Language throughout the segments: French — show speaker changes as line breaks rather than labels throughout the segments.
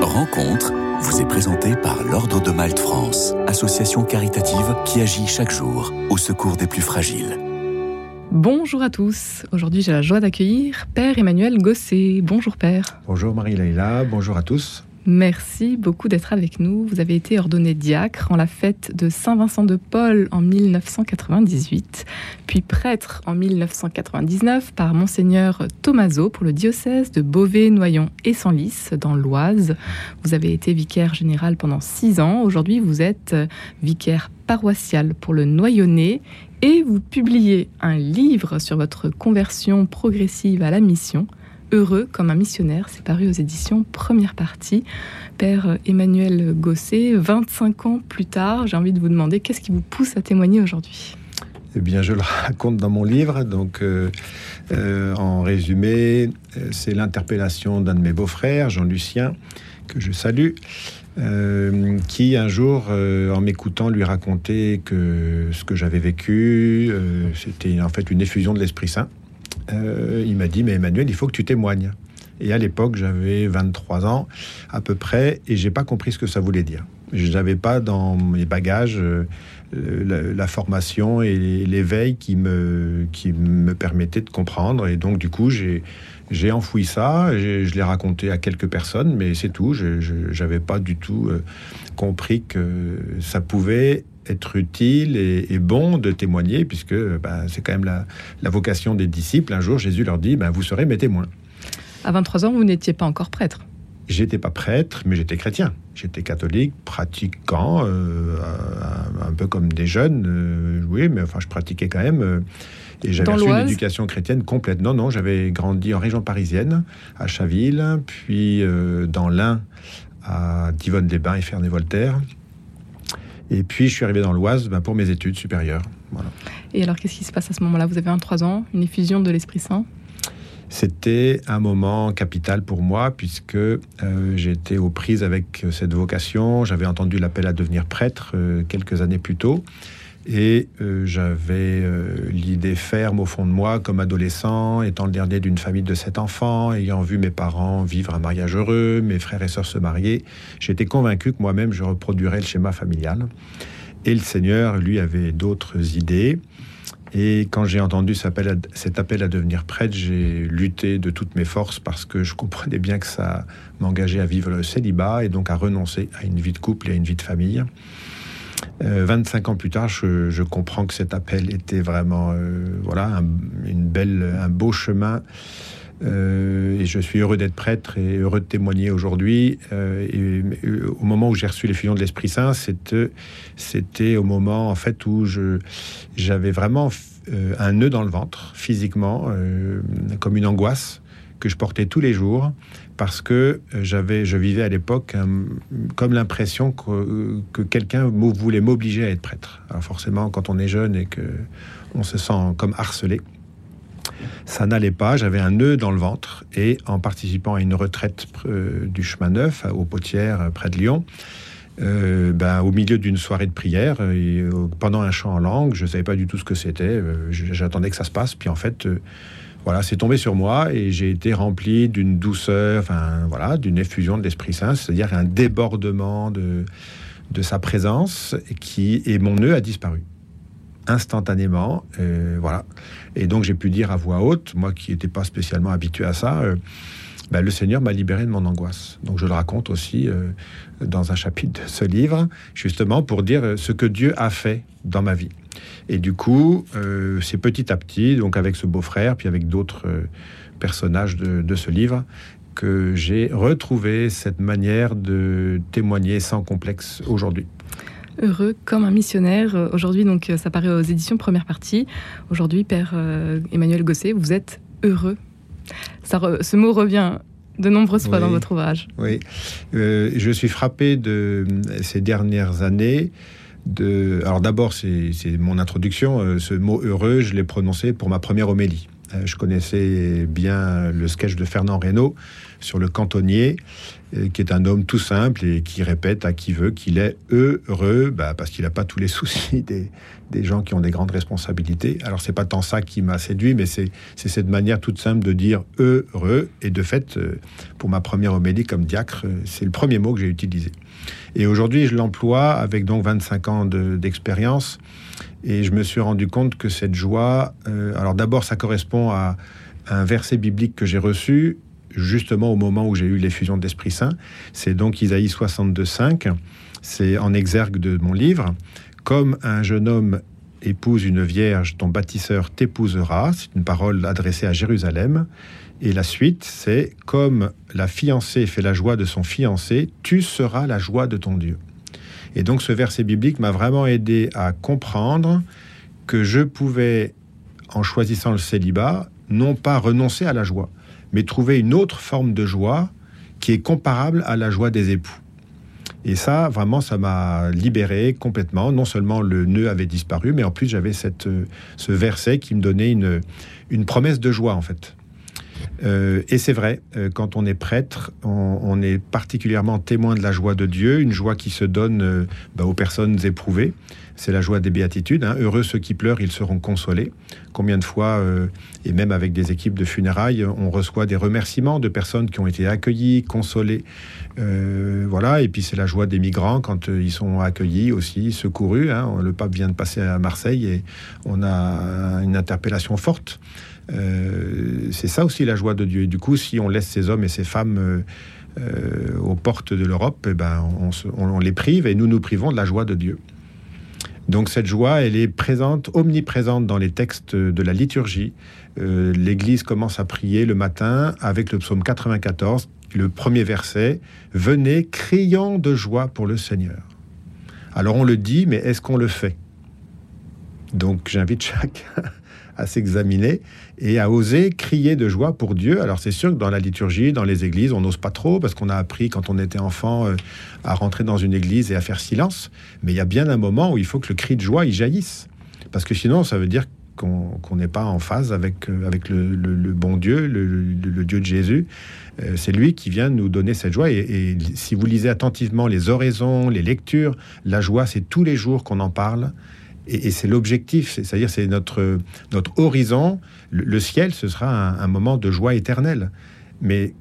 Rencontre vous est présentée par l'Ordre de Malte France, association caritative qui agit chaque jour au secours des plus fragiles.
Bonjour à tous. Aujourd'hui, j'ai la joie d'accueillir Père Emmanuel Gosset. Bonjour Père.
Bonjour Marie-Laïla, bonjour à tous.
Merci beaucoup d'être avec nous. Vous avez été ordonné diacre en la fête de Saint-Vincent de Paul en 1998, puis prêtre en 1999 par Monseigneur Tomaso pour le diocèse de Beauvais, Noyon et Senlis dans l'Oise. Vous avez été vicaire général pendant six ans. Aujourd'hui, vous êtes vicaire paroissial pour le Noyonnais et vous publiez un livre sur votre conversion progressive à la mission Heureux comme un missionnaire. C'est paru aux éditions Première Partie. Père Emmanuel Gosset, 25 ans plus tard, j'ai envie de vous demander qu'est-ce qui vous pousse à témoigner aujourd'hui?
Eh bien, je le raconte dans mon livre. Donc, euh, euh, en résumé, euh, c'est l'interpellation d'un de mes beaux-frères, Jean-Lucien, que je salue, qui un jour, en m'écoutant, lui racontait que ce que j'avais vécu, c'était en fait une effusion de l'Esprit Saint. Euh, il m'a dit, mais Emmanuel, il faut que tu témoignes. Et à l'époque, j'avais 23 ans à peu près, et j'ai pas compris ce que ça voulait dire. Je n'avais pas dans mes bagages euh, la, formation et l'éveil qui me, qui me permettait de comprendre. Et donc, du coup, j'ai, j'ai enfoui ça, je l'ai raconté à quelques personnes, mais c'est tout. Je n'avais pas du tout euh, compris que ça pouvait être utile et, bon de témoigner, puisque bah, c'est quand même la, vocation des disciples. Un jour, Jésus leur dit, bah, vous serez mes témoins.
À 23 ans, vous n'étiez pas encore prêtre
J'étais pas prêtre, mais j'étais chrétien. J'étais catholique, pratiquant, euh, un peu comme des jeunes, euh, oui, mais enfin, je pratiquais quand même. Euh, et j'avais reçu une éducation chrétienne complète. Non, non, j'avais grandi en région parisienne, à Chaville, puis dans l'Ain, à Divonne-les-Bains et Ferney-Voltaire. Et puis, je suis arrivé dans l'Oise ben, pour mes études supérieures.
Et alors, qu'est-ce qui se passe à ce moment-là? Vous avez 23 ans, une effusion de l'Esprit Saint
c'était un moment capital pour moi puisque euh, j'étais aux prises avec cette vocation. J'avais entendu l'appel à devenir prêtre euh, quelques années plus tôt. Et euh, j'avais l'idée ferme au fond de moi, comme adolescent, étant le dernier d'une famille de sept enfants, ayant vu mes parents vivre un mariage heureux, mes frères et sœurs se marier, j'étais convaincu que moi-même je reproduirais le schéma familial. Et le Seigneur, lui, avait d'autres idées. Et quand j'ai entendu cet appel à devenir prêtre, j'ai lutté de toutes mes forces parce que je comprenais bien que ça m'engageait à vivre le célibat et donc à renoncer à une vie de couple et à une vie de famille. 25 euh, ans plus tard, je, comprends que cet appel était vraiment euh, voilà un, une belle, un beau chemin. Euh, et je suis heureux d'être prêtre et heureux de témoigner aujourd'hui. et au moment où j'ai reçu les fusions de l'Esprit Saint, c'était, au moment en fait où j'avais vraiment un nœud dans le ventre, physiquement, comme une angoisse que je portais tous les jours parce que euh, j'avais, je vivais à l'époque comme l'impression que, que quelqu'un voulait m'obliger à être prêtre. Alors forcément, quand on est jeune et que on se sent comme harcelé, ça n'allait pas. J'avais un nœud dans le ventre et en participant à une retraite euh, du chemin neuf aux Potières euh, près de Lyon. ben, au milieu d'une soirée de prière, pendant un chant en langue, je ne savais pas du tout ce que c'était. J'attendais que ça se passe, puis en fait, voilà, c'est tombé sur moi et j'ai été rempli d'une douceur, voilà, d'une effusion de l'Esprit Saint, c'est-à-dire un débordement de, de sa présence qui et mon nœud a disparu instantanément, euh, voilà. Et donc j'ai pu dire à voix haute, moi qui n'étais pas spécialement habitué à ça. Euh, ben, le Seigneur m'a libéré de mon angoisse. Donc je le raconte aussi euh, dans un chapitre de ce livre, justement pour dire ce que Dieu a fait dans ma vie. Et du coup, c'est petit à petit, donc avec ce beau-frère, puis avec d'autres personnages de, ce livre, que j'ai retrouvé cette manière de témoigner sans complexe aujourd'hui.
Heureux comme un missionnaire. Aujourd'hui, donc, ça paraît aux éditions première partie. Aujourd'hui, Père euh, Emmanuel Gosset, vous êtes heureux. Ça ce mot revient de nombreuses fois dans votre ouvrage.
Oui, je suis frappé de ces dernières années alors d'abord, c'est mon introduction. Euh, ce mot heureux, je l'ai prononcé pour ma première homélie. Euh, je connaissais bien le sketch de Fernand Reynaud sur le cantonnier, euh, qui est un homme tout simple et qui répète à qui veut qu'il est heureux, bah, parce qu'il n'a pas tous les soucis des, gens qui ont des grandes responsabilités. Alors c'est pas tant ça qui m'a séduit, mais c'est cette manière toute simple de dire heureux. Et de fait, euh, pour ma première homélie comme diacre, c'est le premier mot que j'ai utilisé. Et aujourd'hui, je l'emploie avec donc 25 ans d'expérience. Et je me suis rendu compte que cette joie, euh, alors d'abord, ça correspond à un verset biblique que j'ai reçu justement au moment où j'ai eu l'effusion de l'Esprit Saint. C'est donc Isaïe 62,5. C'est en exergue de mon livre. Comme un jeune homme épouse une vierge, ton bâtisseur t'épousera. C'est une parole adressée à Jérusalem. Et la suite, c'est comme la fiancée fait la joie de son fiancé, tu seras la joie de ton Dieu. Et donc ce verset biblique m'a vraiment aidé à comprendre que je pouvais, en choisissant le célibat, non pas renoncer à la joie, mais trouver une autre forme de joie qui est comparable à la joie des époux. Et ça, vraiment, ça m'a libéré complètement. Non seulement le nœud avait disparu, mais en plus j'avais cette, ce verset qui me donnait une, une promesse de joie, en fait. Euh, et c'est vrai, euh, quand on est prêtre, on, est particulièrement témoin de la joie de Dieu, une joie qui se donne euh, bah, aux personnes éprouvées. C'est la joie des béatitudes. Hein. Heureux ceux qui pleurent, ils seront consolés. Combien de fois, et même avec des équipes de funérailles, on reçoit des remerciements de personnes qui ont été accueillies, consolées. voilà. Et puis c'est la joie des migrants quand ils sont accueillis aussi, secourus. Hein. Le pape vient de passer à Marseille et on a une interpellation forte. Euh, c'est ça aussi la joie de Dieu. Et du coup, si on laisse ces hommes et ces femmes euh, euh, aux portes de l'Europe, eh ben, on, les prive et nous nous privons de la joie de Dieu. Donc cette joie, elle est présente, omniprésente dans les textes de la liturgie. L'Église commence à prier le matin avec le psaume 94, le premier verset, Venez criant de joie pour le Seigneur. Alors on le dit, mais est-ce qu'on le fait? Donc j'invite chacun à s'examiner et à oser crier de joie pour Dieu. Alors c'est sûr que dans la liturgie, dans les églises, on n'ose pas trop parce qu'on a appris quand on était enfant euh, à rentrer dans une église et à faire silence. Mais il y a bien un moment où il faut que le cri de joie y jaillisse. Parce que sinon, ça veut dire qu'on n'est pas en phase avec, euh, avec le, bon Dieu, le, Dieu de Jésus. Euh, c'est lui qui vient nous donner cette joie. Et, et, si vous lisez attentivement les oraisons, les lectures, la joie, c'est tous les jours qu'on en parle. Et, c'est l'objectif, c'est-à-dire c'est notre, notre horizon. Le, ciel, ce sera un, moment de joie éternelle. Mais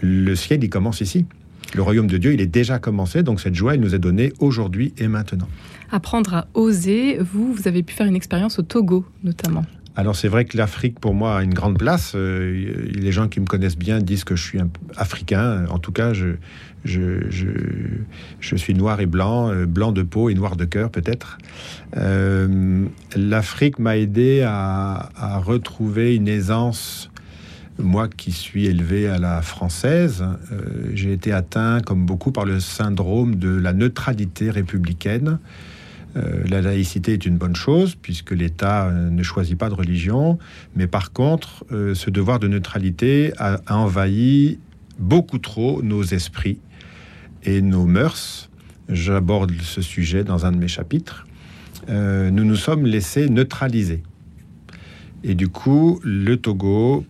le ciel, il commence ici. Le royaume de Dieu, il est déjà commencé, donc cette joie, elle nous est donnée aujourd'hui et maintenant.
Apprendre à oser, vous, vous avez pu faire une expérience au Togo notamment.
Alors c'est vrai que l'Afrique pour moi a une grande place. Euh, les gens qui me connaissent bien disent que je suis un africain. En tout cas, je, suis noir et blanc, euh, blanc de peau et noir de cœur peut-être. Euh, L'Afrique m'a aidé à, à, retrouver une aisance. Moi qui suis élevé à la française, j'ai été atteint comme beaucoup par le syndrome de la neutralité républicaine. Euh, la laïcité est une bonne chose puisque l'État euh, ne choisit pas de religion, mais par contre, euh, ce devoir de neutralité a, envahi beaucoup trop nos esprits et nos mœurs. J'aborde ce sujet dans un de mes chapitres. nous nous sommes laissés neutraliser. Et du coup, le Togo,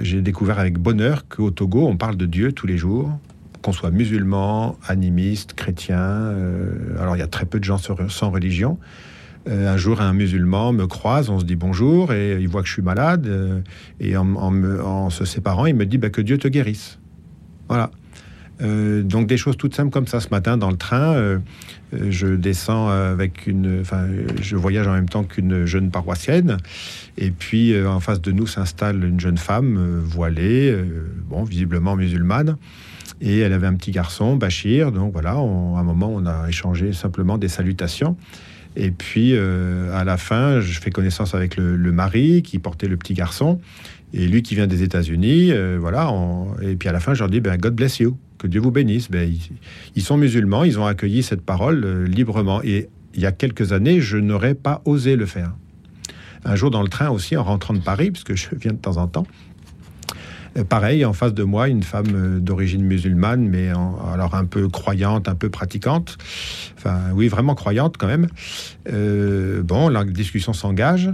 j'ai découvert avec bonheur qu'au Togo, on parle de Dieu tous les jours, qu'on soit musulman, animiste, chrétien. Euh, alors il y a très peu de gens sans religion. Euh, un jour, un musulman me croise, on se dit bonjour, et il voit que je suis malade, euh, et en, se séparant, il me dit bah, que Dieu te guérisse. Voilà. donc des choses toutes simples comme ça. Ce matin, dans le train, je descends avec une, enfin, je voyage en même temps qu'une jeune paroissienne, et puis en face de nous s'installe une jeune femme voilée, bon, visiblement musulmane. Et elle avait un petit garçon, Bachir. Donc voilà, à un moment, on a échangé simplement des salutations. Et puis, euh, à la fin, je fais connaissance avec le, mari qui portait le petit garçon. Et lui qui vient des États-Unis, euh, voilà. Et puis à la fin, je leur dis, ben, God bless you, que Dieu vous bénisse. Ben, ils, sont musulmans, ils ont accueilli cette parole euh, librement. Et il y a quelques années, je n'aurais pas osé le faire. Un jour dans le train aussi, en rentrant de Paris, puisque je viens de temps en temps, pareil, en face de moi, une femme euh, d'origine musulmane, mais alors un peu croyante, un peu pratiquante. Enfin, oui, vraiment croyante quand même. Euh, bon, la discussion s'engage.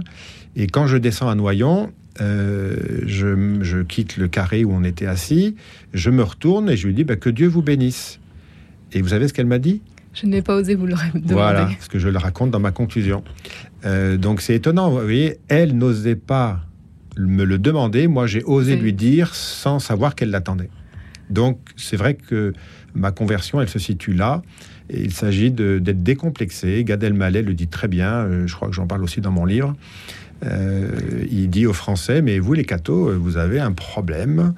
Et quand je descends à Noyon, euh, je, quitte le carré où on était assis, je me retourne et je lui dis bah, que Dieu vous bénisse. Et vous savez ce qu'elle m'a dit?
Je n'ai pas osé vous le demander.
Voilà, ce que je le raconte dans ma conclusion. Euh, donc c'est étonnant, vous voyez, elle n'osait pas me le demander, moi j'ai osé lui dire sans savoir qu'elle l'attendait. Donc c'est vrai que ma conversion, elle se situe là. Et il s'agit d'être décomplexé. Gad Elmaleh le dit très bien, euh, je crois que j'en parle aussi dans mon livre. Euh, il dit aux Français, mais vous les cathos, vous avez un problème.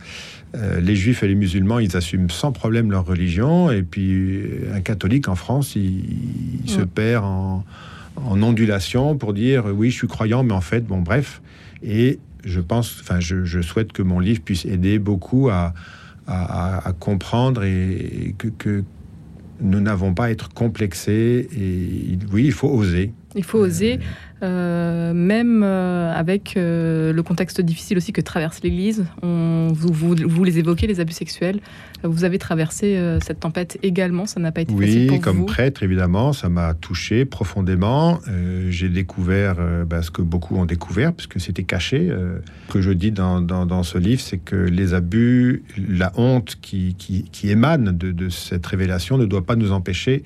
Euh, les juifs et les musulmans, ils assument sans problème leur religion. Et puis un catholique en France, il, se perd en, ondulation pour dire oui, je suis croyant, mais en fait, bon, bref. Et je pense, enfin, je, souhaite que mon livre puisse aider beaucoup à, comprendre et, que, que, nous n'avons pas à être complexés. Et oui, il faut oser.
Il faut oser. Euh, même euh, avec euh, le contexte difficile aussi que traverse l'Église. Vous, vous, les évoquez, les abus sexuels. Vous avez traversé cette tempête également, ça n'a pas été
facile
pour
vous Oui, comme prêtre, évidemment, ça m'a touché profondément. J'ai découvert bah, ce que beaucoup ont découvert, puisque c'était caché. ce que je dis dans, dans, ce livre, c'est que les abus, la honte qui, qui, qui émane de, de cette révélation ne doit pas nous empêcher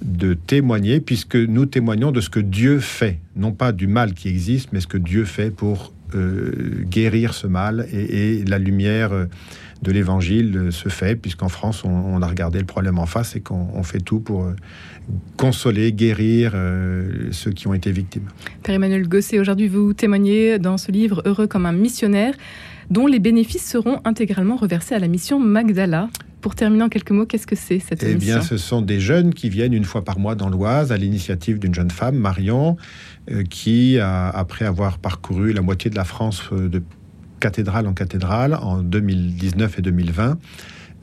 de témoigner, puisque nous témoignons de ce que Dieu fait, non pas du mal qui existe, mais ce que Dieu fait pour euh, guérir ce mal et, la lumière euh, de l'évangile euh, se fait, puisqu'en France, on, a regardé le problème en face et qu'on fait tout pour consoler, guérir ceux qui ont été victimes.
Père Emmanuel Gosset, aujourd'hui, vous témoignez dans ce livre Heureux comme un missionnaire, dont les bénéfices seront intégralement reversés à la mission Magdala. Pour terminer en quelques mots, qu'est-ce que c'est cette
Eh bien, ce sont des jeunes qui viennent une fois par mois dans l'Oise à l'initiative d'une jeune femme, Marion, euh, qui, après avoir parcouru la moitié de la France euh, de cathédrale en cathédrale en 2019 et 2020,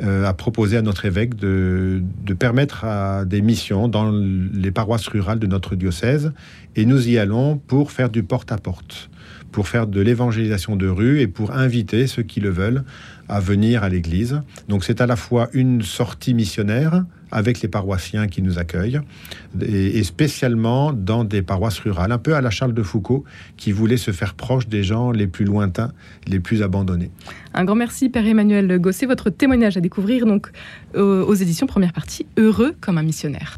euh, a proposé à notre évêque de, de, permettre à des missions dans les paroisses rurales de notre diocèse. Et nous y allons pour faire du porte-à-porte, pour faire de l'évangélisation de rue et pour inviter ceux qui le veulent à venir à l'église. Donc c'est à la fois une sortie missionnaire avec les paroissiens qui nous accueillent, et, spécialement dans des paroisses rurales, un peu à la Charles de Foucault, qui voulait se faire proche des gens les plus lointains, les plus abandonnés.
Un grand merci, Père Emmanuel Gosset. Votre témoignage à découvrir donc aux éditions première partie, Heureux comme un missionnaire.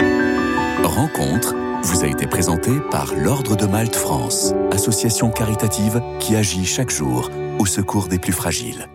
Rencontre vous a été présenté par l'Ordre de Malte France, association caritative qui agit chaque jour au secours des plus fragiles.